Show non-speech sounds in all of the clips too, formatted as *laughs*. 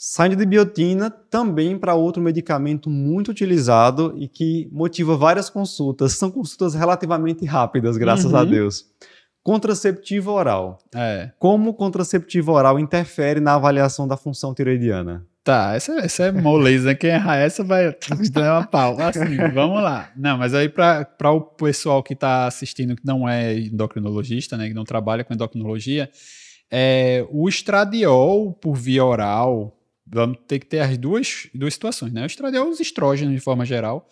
Saindo de biotina também para outro medicamento muito utilizado e que motiva várias consultas. São consultas relativamente rápidas, graças uhum. a Deus. Contraceptivo oral. É. Como o contraceptivo oral interfere na avaliação da função tiroidiana? Tá, essa, essa é moleza. Né? Quem errar essa vai dar uma pau. Assim, vamos lá. Não, mas aí para o pessoal que está assistindo, que não é endocrinologista, né, que não trabalha com endocrinologia, é, o estradiol por via oral, vamos ter que ter as duas, duas situações, né? O estradiol, os estrógenos de forma geral,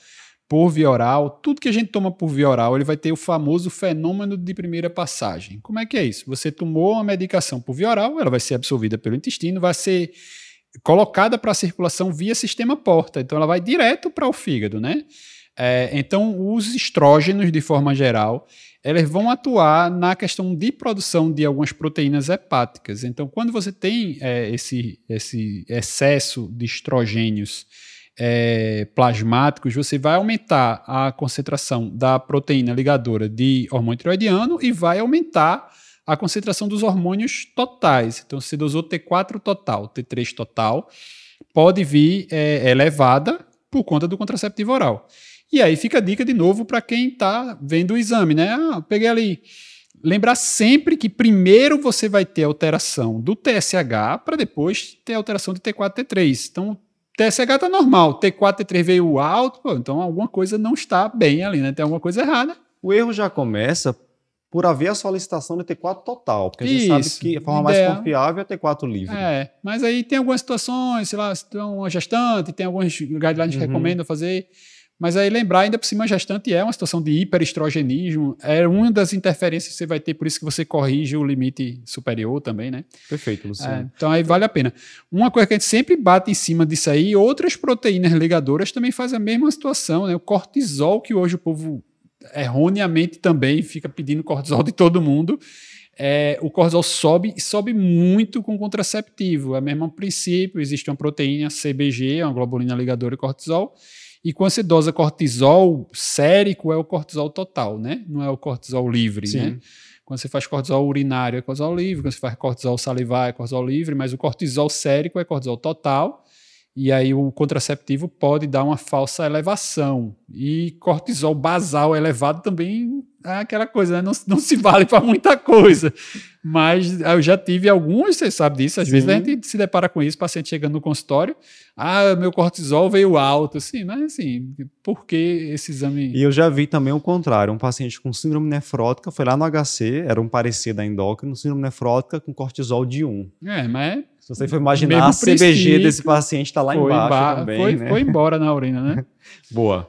por via oral, tudo que a gente toma por via oral, ele vai ter o famoso fenômeno de primeira passagem. Como é que é isso? Você tomou uma medicação por via oral, ela vai ser absorvida pelo intestino, vai ser colocada para a circulação via sistema porta, então ela vai direto para o fígado, né? É, então, os estrógenos, de forma geral, eles vão atuar na questão de produção de algumas proteínas hepáticas. Então, quando você tem é, esse, esse excesso de estrogênios é, plasmáticos, você vai aumentar a concentração da proteína ligadora de hormônio tiroidiano e vai aumentar a concentração dos hormônios totais. Então, se dosou T4 total, T3 total, pode vir é, elevada por conta do contraceptivo oral. E aí fica a dica de novo para quem está vendo o exame, né? Ah, peguei ali. Lembrar sempre que primeiro você vai ter alteração do TSH para depois ter alteração de T4 T3. Então, TSH está normal, T4 T3 veio alto, pô, então alguma coisa não está bem ali, né? Tem alguma coisa errada. O erro já começa por haver a solicitação de T4 total, porque a gente Isso, sabe que a forma ideia. mais confiável é T4 livre. É, mas aí tem algumas situações, sei lá, se tem uma gestante, tem alguns guidelines que uhum. recomendam fazer mas aí lembrar, ainda por cima, a gestante é uma situação de hiperestrogenismo, é uma das interferências que você vai ter, por isso que você corrige o limite superior também, né? Perfeito, Luciano. É, então aí vale a pena. Uma coisa que a gente sempre bate em cima disso aí, outras proteínas ligadoras também fazem a mesma situação, né? O cortisol, que hoje o povo erroneamente também fica pedindo cortisol de todo mundo, é, o cortisol sobe e sobe muito com contraceptivo. É o mesmo princípio, existe uma proteína CBG, uma globulina ligadora de cortisol, e quando você dosa cortisol sérico, é o cortisol total, né? Não é o cortisol livre, Sim. né? Quando você faz cortisol urinário, é cortisol livre. Quando você faz cortisol salivar, é cortisol livre. Mas o cortisol sérico é cortisol total. E aí o contraceptivo pode dar uma falsa elevação. E cortisol basal elevado também é aquela coisa, né? não, não se vale para muita coisa. Mas eu já tive alguns, você sabe disso, às Sim. vezes a gente se depara com isso, paciente chegando no consultório, ah, meu cortisol veio alto, assim, mas assim, por que esse exame... E eu já vi também o contrário, um paciente com síndrome nefrótica, foi lá no HC, era um parecer da endócrino, síndrome nefrótica com cortisol de 1. É, mas... Se você for imaginar, a CBG desse paciente está lá embaixo também, foi, né? Foi embora na urina, né? *laughs* Boa.